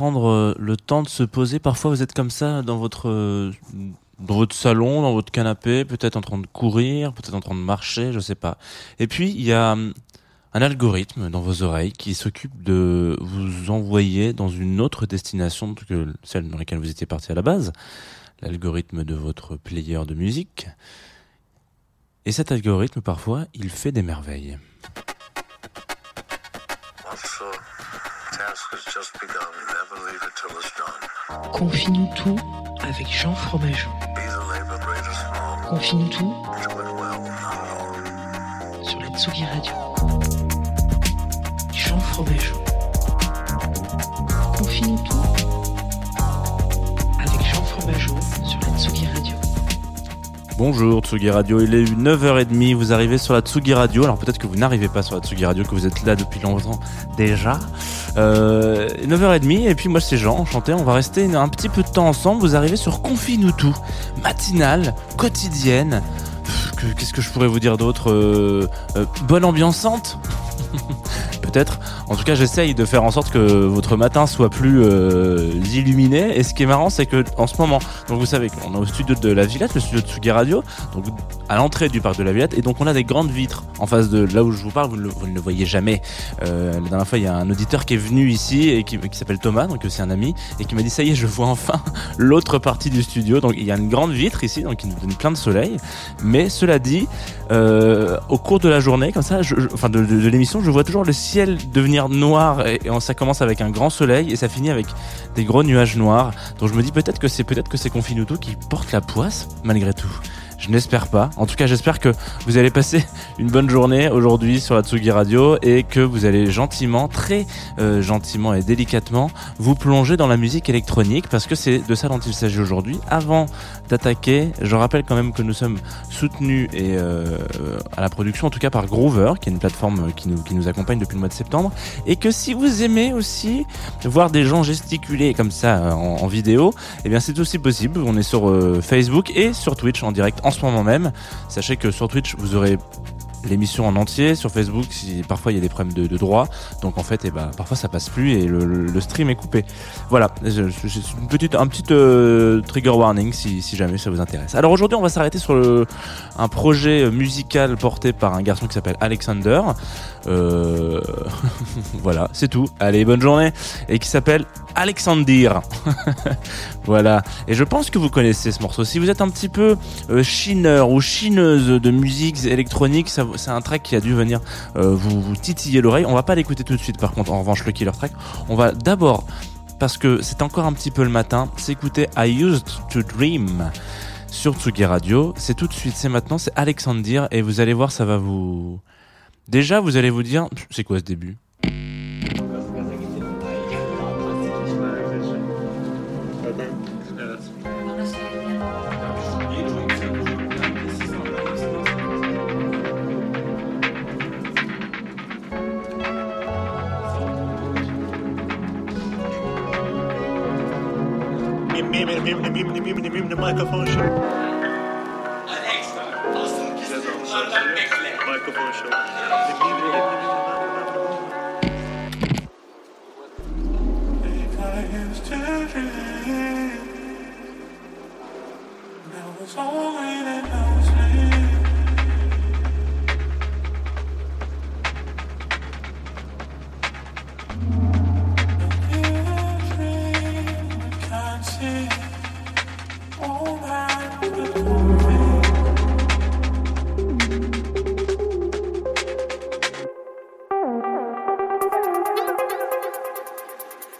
prendre euh, le temps de se poser. Parfois, vous êtes comme ça dans votre euh, dans votre salon, dans votre canapé, peut-être en train de courir, peut-être en train de marcher, je sais pas. Et puis, il y a hum, un algorithme dans vos oreilles qui s'occupe de vous envoyer dans une autre destination que celle dans laquelle vous étiez parti à la base, l'algorithme de votre player de musique. Et cet algorithme, parfois, il fait des merveilles. Confie-nous tout avec Jean Fromageau. Confie-nous tout sur la Tsugi Radio. Jean Fromageau. Confie-nous tout avec Jean Fromageau sur la Tsugi Radio. Bonjour Tsugi Radio, il est 9h30, vous arrivez sur la Tsugi Radio, alors peut-être que vous n'arrivez pas sur la Tsugi Radio, que vous êtes là depuis longtemps déjà. Euh, 9h30 et puis moi c'est Jean, enchanté, on va rester un petit peu de temps ensemble, vous arrivez sur Confie-nous tout, matinale, quotidienne, qu'est-ce que je pourrais vous dire d'autre Euh, euh, Bonne ambiançante En tout cas, j'essaye de faire en sorte que votre matin soit plus euh, illuminé. Et ce qui est marrant, c'est que en ce moment, donc vous savez qu'on est au studio de la Villette, le studio de Tsugi Radio, donc à l'entrée du parc de la Villette, et donc on a des grandes vitres en face de là où je vous parle. Vous le, ne le voyez jamais. Euh, la dernière fois, il y a un auditeur qui est venu ici et qui, s'appelle Thomas, donc c'est un ami, et qui m'a dit ça y est, je vois enfin l'autre partie du studio. Donc il y a une grande vitre ici, donc qui nous donne plein de soleil. Mais cela dit, euh, au cours de la journée, comme ça, je, enfin de l'émission, je vois toujours le ciel devenir noir et, et ça commence avec un grand soleil et ça finit avec des gros nuages noirs. Donc je me dis peut-être que c'est peut-être que c'est Confinuto qui porte la poisse malgré tout. Je n'espère pas. En tout cas, j'espère que vous allez passer une bonne journée aujourd'hui sur la Tsugi Radio et que vous allez gentiment, très euh, gentiment et délicatement vous plonger dans la musique électronique parce que c'est de ça dont il s'agit aujourd'hui. Avant d'attaquer, je rappelle quand même que nous sommes soutenus et euh, à la production, en tout cas par Groover, qui est une plateforme qui nous, accompagne depuis le mois de septembre, et que si vous aimez aussi voir des gens gesticuler comme ça euh, en, vidéo, eh bien c'est aussi possible. On est sur Facebook et sur Twitch en direct ce moment même. Sachez que sur Twitch, vous aurez l'émission en entier. Sur Facebook si parfois il y a des problèmes de, droit. Donc en fait eh ben, parfois ça passe plus et le, stream est coupé. Voilà. J'ai une petite un petit euh, trigger warning si, si jamais ça vous intéresse. Alors aujourd'hui on va s'arrêter sur le, un projet musical porté par un garçon qui s'appelle Alexander. Euh, voilà. C'est tout. Allez bonne journée. Et qui s'appelle Alexandir voilà et je pense que vous connaissez ce morceau si vous êtes un petit peu euh, chineur ou chineuse de musique électronique, c'est un track qui a dû venir euh, vous, vous titiller l'oreille. On va pas l'écouter tout de suite, par contre, en revanche, le killer track. On va d'abord, parce que c'est encore un petit peu le matin, s'écouter I Used to Dream sur Tsugi Radio. C'est tout de suite, c'est maintenant, c'est Alexandir, et vous allez voir, ça va vous. Déjà, vous allez vous dire, c'est quoi ce début? mim, mim, mim, mim, mim, mim, mim, mim, mim, mim, mim,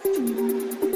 Música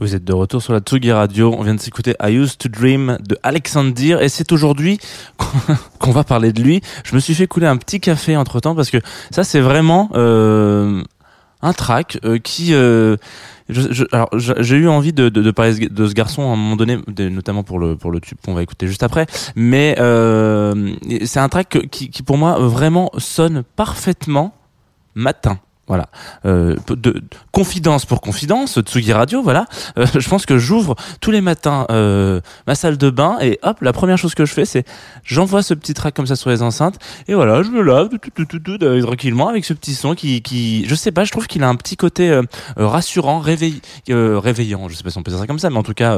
Vous êtes de retour sur la Tsugi Radio. On vient de s'écouter I Used to Dream de Alexander et c'est aujourd'hui qu'on- va parler de lui. Je me suis fait couler un petit café entre temps parce que ça c'est vraiment euh, un track euh, qui euh, je, je- alors j'ai eu envie de, de, de parler de ce- garçon à un moment donné, notamment pour le pour le tube qu'on va écouter juste après. Mais euh, c'est un track qui, qui pour moi vraiment sonne parfaitement matin. Voilà. Euh, de, de- confidence pour confidence, Tsugi Radio, voilà. Euh, je pense que j'ouvre tous les matins euh, ma salle de bain et hop, la première chose que je fais, c'est j'envoie ce petit track comme ça sur les enceintes et voilà, je me lave tout, tout, tout, euh, tranquillement avec ce petit son qui, qui, je sais pas, je trouve qu'il a un petit côté euh, euh, rassurant, réveil, réveillant. Je sais pas si on peut dire ça comme ça, mais en tout cas,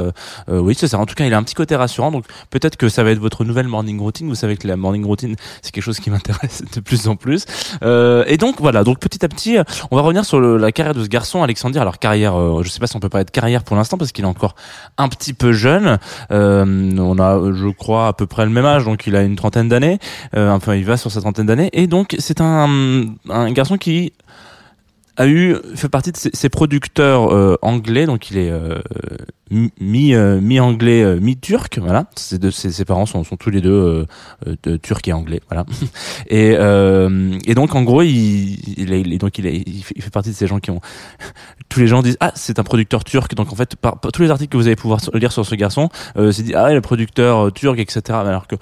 oui, c'est ça. En tout cas, il a un petit côté rassurant. Donc peut-être que ça va être votre nouvelle morning routine. Vous savez que la morning routine, c'est quelque chose qui m'intéresse de plus en plus. Et donc voilà, donc petit à petit, on va revenir sur la carrière de ce garçon, Alexandre. Alors carrière, euh, je sais pas si on peut pas être carrière pour l'instant parce qu'il est encore un petit peu jeune. Euh, on a, je crois, à peu près le même âge, donc il a une trentaine d'années. Euh, enfin, il va sur sa trentaine d'années. Et donc c'est un garçon qui a eu fait partie de ces, producteurs euh, anglais donc il est euh, mi euh, mi anglais euh, mi turc voilà. Ses, deux, ses, ses parents sont, sont tous les deux euh, euh, de turcs et anglais voilà. Et et donc en gros il il, est, donc il, est, il, fait, partie de ces gens qui ont tous les gens disent ah c'est un producteur turc. Donc en fait par, par tous les articles que vous allez pouvoir lire sur ce garçon c'est dit ah le producteur turc etc alors que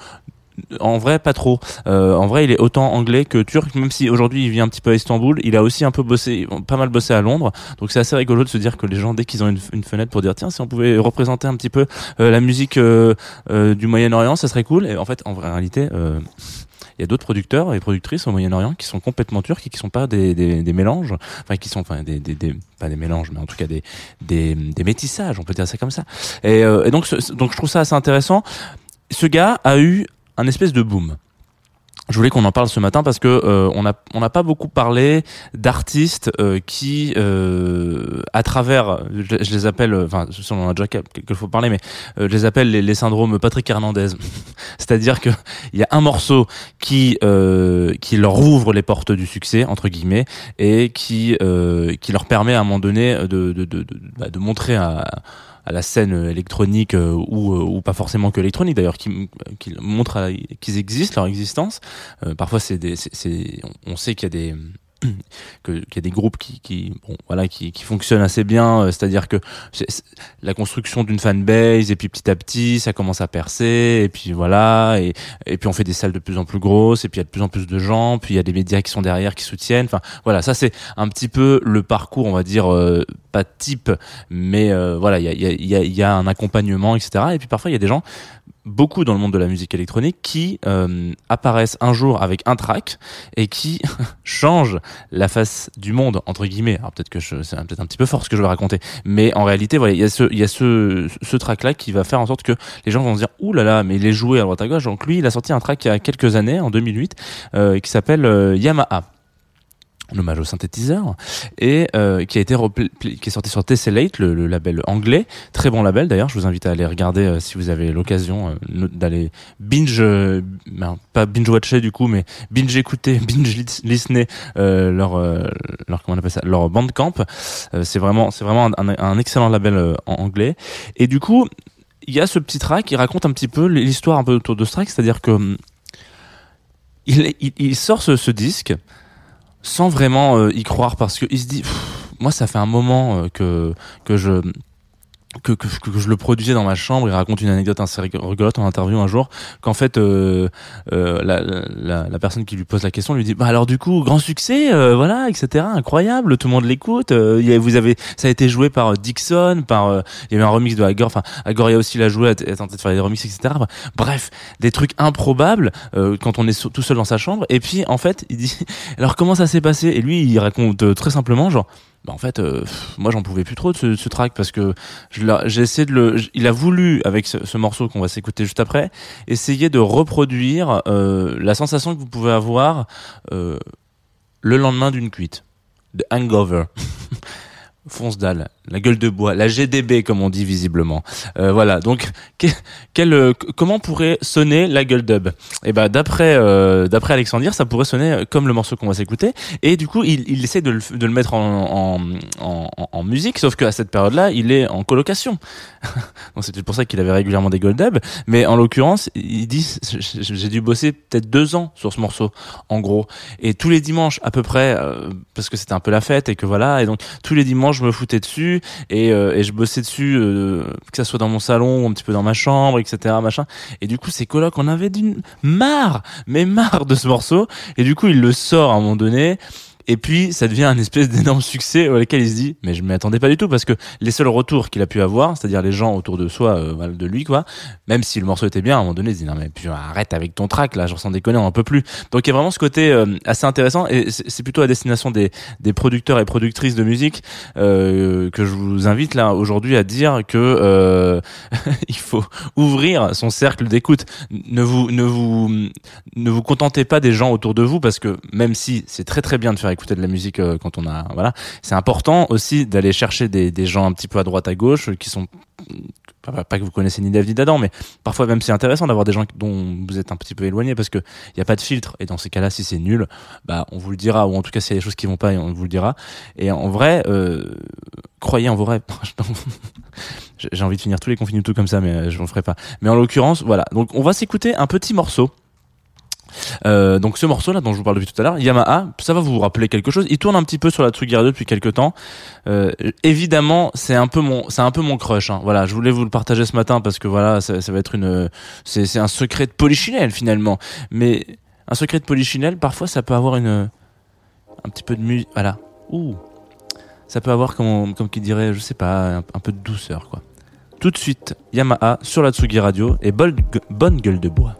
En vrai, pas trop. Euh, en vrai, il est autant anglais que turc, même si aujourd'hui il vit un petit peu à Istanbul. Il a aussi un peu bossé, pas mal bossé à Londres. Donc c'est assez rigolo de se dire que les gens, dès qu'ils ont une, fenêtre pour dire tiens, si on pouvait représenter un petit peu euh, la musique euh, du Moyen-Orient, ça serait cool. Et en fait, en réalité. Il y a d'autres producteurs et productrices au Moyen-Orient qui sont complètement turcs et qui sont pas des, mélanges, enfin qui sont enfin des, pas des mélanges, mais en tout cas des, métissages, on peut dire ça comme ça. Et, et donc donc je trouve ça assez intéressant. Ce gars a eu un espèce de boom. Je voulais qu'on en parle ce matin parce que euh, on a on n'a pas beaucoup parlé d'artistes euh, qui euh, à travers je, les appelle euh, enfin on en a déjà quel- quelques fois parlé mais euh, je les appelle les, les syndromes Patrick Hernandez c'est-à-dire que il y a un morceau qui euh, qui leur ouvre les portes du succès entre guillemets et qui qui leur permet à un moment donné de de de, de, bah, de montrer à à la scène électronique euh, ou, euh, ou pas forcément que électronique d'ailleurs qui, qui montrent qu'ils existent leur existence. Euh, parfois c'est on sait qu'il y a des qu'il y a des groupes qui, qui bon voilà qui, qui fonctionnent assez bien euh, c'est-à-dire que c'est la construction d'une fanbase et puis petit à petit ça commence à percer et puis voilà et, et puis on fait des salles de plus en plus grosses et puis il y a de plus en plus de gens puis il y a des médias qui sont derrière qui soutiennent. Enfin voilà ça c'est un petit peu le parcours on va dire euh, pas type mais euh, voilà il y a, y, a, y, a, y a un accompagnement etc et puis parfois il y a des gens beaucoup dans le monde de la musique électronique qui euh, apparaissent un jour avec un track et qui changent la face du monde entre guillemets. Alors peut-être que c'est peut-être un petit peu fort ce que je vais raconter mais en réalité voilà il y a ce track là qui va faire en sorte que les gens vont se dire ouh là là mais il est joué à droite à gauche. Donc lui il a sorti un track il y a quelques années en 2008 euh, qui s'appelle euh, Yamaha en hommage au synthétiseur et euh, qui a été qui est sorti sur Tessellate le, le label anglais. Très bon label d'ailleurs. Je vous invite à aller regarder euh, si vous avez l'occasion euh, d'aller binge ben, pas binge watcher du coup mais binge écouter binge lis- listener leur leur comment appelle ça leur bandcamp. C'est vraiment c'est vraiment un, un- un excellent label anglais. Et du coup il y a ce petit track qui raconte un petit peu l'histoire un peu autour de ce track c'est-à-dire que hum, il, sort ce disque sans vraiment euh, y croire parce que il se dit moi ça fait un moment euh, que que je que, que, que je le produisais dans ma chambre il raconte une anecdote assez rig- rigolote en interview un jour qu'en fait euh, euh, la, la, la personne qui lui pose la question lui dit bah alors du coup grand succès euh, voilà etc incroyable tout le monde l'écoute euh, vous avez ça a été joué par euh, Dixon par euh, il y avait un remix de Agor enfin Agor il a aussi l'a joué a tenté de faire des remixes etc bref des trucs improbables quand on est tout seul dans sa chambre et puis en fait il dit alors comment ça s'est passé? Et lui il raconte très simplement genre bah en fait euh, moi j'en pouvais plus trop de ce, ce track parce que j'ai essayé de le il a voulu avec ce, ce morceau qu'on va s'écouter juste après essayer de reproduire euh, la sensation que vous pouvez avoir euh, le lendemain d'une cuite. De hangover. Fonce dalle la gueule de bois la GDB comme on dit visiblement. Euh, voilà donc que- quel, euh, comment pourrait sonner la gueule dub et ben d'après euh, d'après Alexandre ça pourrait sonner comme le morceau qu'on va s'écouter. Et du coup il, il essaie de le, de le mettre en, en, en, musique sauf qu'à cette période là il est en colocation. Donc c'était pour ça qu'il avait régulièrement des gold dub mais en l'occurrence il dit j'ai j'ai dû bosser peut-être deux ans sur ce morceau en gros. Et tous les dimanches à peu près euh, parce que c'était un peu la fête et que voilà et donc tous les dimanches je me foutais dessus et, euh, et je bossais dessus euh, que ça soit dans mon salon ou un petit peu dans ma chambre etc machin. Et du coup ces colocs on avait d'une marre mais marre de ce morceau. Et du coup il le sort à un moment donné et puis ça devient un espèce d'énorme succès auquel il se dit mais je m'y attendais pas du tout parce que les seuls retours qu'il a pu avoir c'est-à-dire les gens autour de soi euh, de lui quoi même si le morceau était bien à un moment donné il se dit non mais puis arrête avec ton track là genre sans déconner on en peut plus. Donc il y a vraiment ce côté euh, assez intéressant et c'est plutôt à destination des, producteurs et productrices de musique euh, que je vous invite là aujourd'hui à dire que il faut ouvrir son cercle d'écoute. Ne vous ne vous ne vous contentez pas des gens autour de vous parce que même si c'est très très bien de faire écouter de la musique euh, quand on a voilà. C'est important aussi d'aller chercher des, des gens un petit peu à droite à gauche euh, qui sont pas, que vous connaissez ni Dave ni d'Adam mais parfois même c'est intéressant d'avoir des gens dont vous êtes un petit peu éloigné parce que il y a pas de filtre. Et dans ces cas-là si c'est nul bah on vous le dira ou en tout cas s'il y a des choses qui vont pas on vous le dira. Et en vrai euh, croyez en vos rêves. J'ai envie de finir tous les confinus tout comme ça mais je ne le ferai pas. Mais en l'occurrence voilà. Donc on va s'écouter un petit morceau Euh, donc ce morceau là dont je vous parle depuis tout à l'heure, Yamaha, ça va vous rappeler quelque chose. Il tourne un petit peu sur la Tsugi Radio depuis quelques temps. Euh, évidemment, c'est un peu mon, c'est un peu mon crush. Hein. Voilà, je voulais vous le partager ce matin parce que voilà, ça, va être une, c'est, un secret de polichinelle finalement. Mais un secret de polichinelle, parfois, ça peut avoir une, un petit peu de musique. Voilà, ouh, ça peut avoir comme, comme qui dirait, je sais pas, un, peu de douceur quoi. Tout de suite, Yamaha sur la Tsugi Radio et bonne gueule de bois.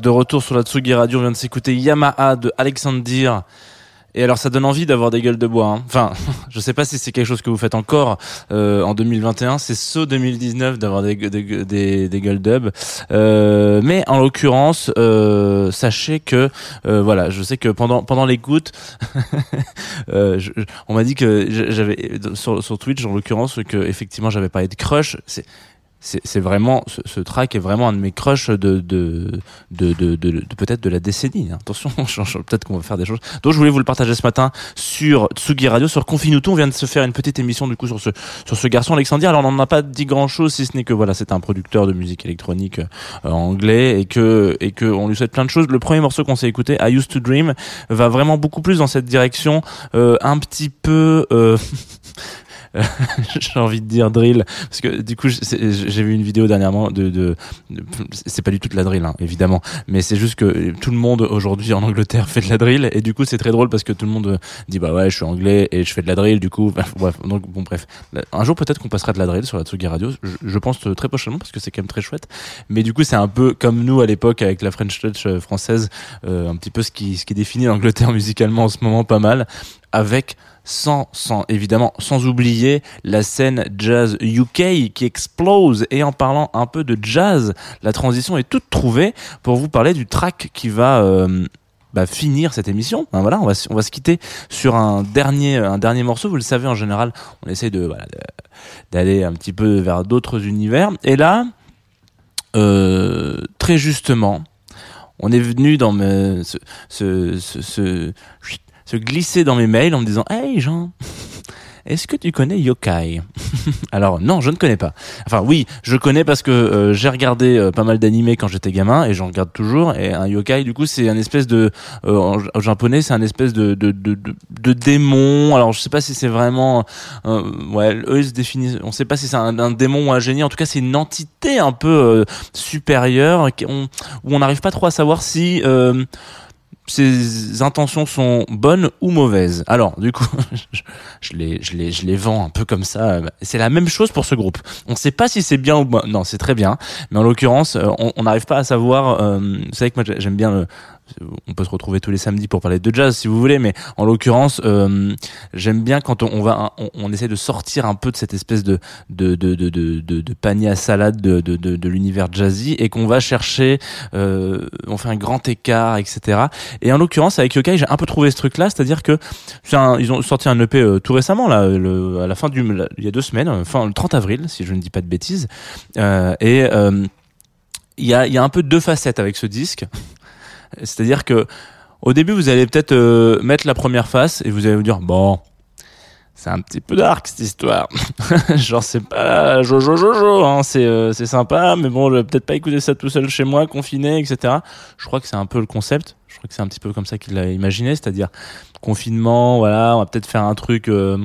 De retour sur la Tsugi Radio. On vient de s'écouter Yamaha de Alexander. Et alors ça donne envie d'avoir des gueules de bois. hein. Enfin, je sais pas si c'est quelque chose que vous faites encore euh, en 2021. C'est saut 2019 d'avoir des, des, des, gueules dub. Euh, mais en l'occurrence, euh, sachez que euh, voilà, je sais que pendant pendant l'écoute, euh, on m'a dit que j'avais sur, sur Twitch en l'occurrence que effectivement j'avais parlé de crush. C'est c'est vraiment ce, ce track est vraiment un de mes crushs de de de, de, de, peut-être de la décennie. hein. Attention, peut-être qu'on va faire des choses. Donc je voulais vous le partager ce matin sur Tsugi Radio, sur Confinuto. On vient de se faire une petite émission du coup sur ce sur ce garçon Alexandre. Alors on n'en a pas dit grand chose si ce n'est que voilà, c'est un producteur de musique électronique euh, anglais et que et que on lui souhaite plein de choses. Le premier morceau qu'on s'est écouté, I Used to Dream, va vraiment beaucoup plus dans cette direction, euh, un petit peu. euh, j'ai envie de dire drill parce que du coup j'ai vu une vidéo dernièrement de, de, c'est pas du tout de la drill hein, évidemment mais c'est juste que tout le monde aujourd'hui en Angleterre fait de la drill et du coup c'est très drôle parce que tout le monde dit bah ouais je suis anglais et je fais de la drill du coup bref donc bon bref. Un jour peut-être qu'on passera de la drill sur la Tsugi Radio je, je pense très prochainement parce que c'est quand même très chouette mais du coup c'est un peu comme nous à l'époque avec la French Touch euh, française euh, un petit peu ce qui ce qui définit l'Angleterre musicalement en ce moment pas mal avec sans, sans évidemment sans oublier la scène jazz UK qui explose et en parlant un peu de jazz la transition est toute trouvée pour vous parler du track qui va euh, bah, finir cette émission. Voilà, on va, se- quitter sur un dernier, un dernier morceau. Vous le savez, en général, on essaie de, d'aller un petit peu vers d'autres univers. Et là, euh, très justement, on est venu dans ce, ce- se glisser dans mes mails en me disant Hey Jean, est-ce que tu connais Yokai Alors non, je ne connais pas. Enfin oui, je connais parce que euh, j'ai regardé euh, pas mal d'animés quand j'étais gamin et j'en regarde toujours. Et un yokai, du coup, c'est un espèce de euh, en, japonais, c'est un espèce de de, de, de démon. Alors je sais pas si c'est vraiment euh, ouais, eux ils se définissent. On sait pas si c'est un, démon ou un génie. En tout cas, c'est une entité un peu supérieure où on n'arrive pas trop à savoir si ses intentions sont bonnes ou mauvaises. Alors, du coup, je, les, je les, je les vends un peu comme ça. C'est la même chose pour ce groupe. On ne sait pas si c'est bien ou. Non, c'est très bien. Mais en l'occurrence, euh, on on n'arrive pas à savoir. Euh, vous savez que moi, j'aime bien. Le, on peut se retrouver tous les samedis pour parler de jazz si vous voulez, mais en l'occurrence, euh, j'aime bien quand on, va, on, essaie de sortir un peu de cette espèce de de de de panier à salade de de, l'univers jazzy et qu'on va chercher, euh, on fait un grand écart, etc. Et en l'occurrence, avec Yokai, j'ai un peu trouvé ce truc-là, c'est-à-dire que ils ont sorti un EP euh, tout récemment, là, à la fin du, il y a deux semaines, le 30 avril, si je ne dis pas de bêtises, et il y a, il y a un peu deux facettes avec ce disque. C'est-à-dire que au début, vous allez peut-être euh, mettre la première face et vous allez vous dire bon, c'est un petit peu dark cette histoire. Genre c'est pas Jojo Jojo, hein, c'est euh, c'est sympa, mais bon, je vais peut-être pas écouter ça tout seul chez moi, confiné, etc. Je crois que c'est un peu le concept. Je crois que c'est un petit peu comme ça qu'il l'a imaginé, c'est-à-dire confinement, voilà, on va peut-être faire un truc euh,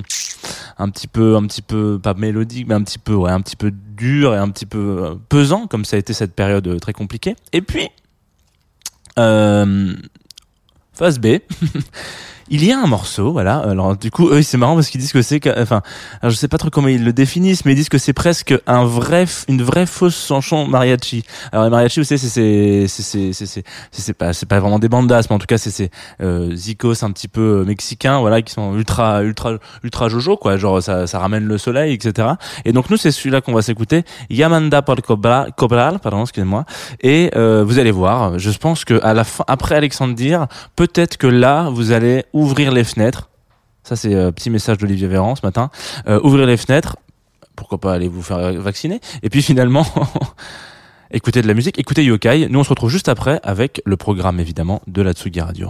un petit peu, un petit peu pas mélodique, mais un petit peu, ouais, un petit peu dur et un petit peu euh, pesant, comme ça a été cette période euh, très compliquée. Et puis phase B. il y a un morceau, voilà. Alors du coup, eux, c'est marrant parce qu'ils disent que c'est, enfin, alors, je sais pas trop comment ils le définissent, mais ils disent que c'est presque un vrai, une vraie fausse chanson mariachi. Alors les mariachi, vous savez, c'est c'est c'est c'est c'est c'est pas c'est pas vraiment des bandas, mais en tout cas c'est c'est euh, zicos un petit peu euh, mexicains, voilà, qui sont ultra ultra ultra jojo quoi, genre ça ça ramène le soleil, etc. Et donc nous c'est celui-là qu'on va s'écouter, Yamanda por Cobral, Cobral pardon, excusez-moi. Et euh, vous allez voir, je pense que à la fin, après Alexandre dire, peut-être que là vous allez ouvrir les fenêtres. Ça, c'est un petit message d'Olivier Véran ce matin. Euh, ouvrir les fenêtres. Pourquoi pas aller vous faire vacciner Et puis finalement, écoutez de la musique, écoutez Yokai. Nous, on se retrouve juste après avec le programme, évidemment, de la Tsugi Radio.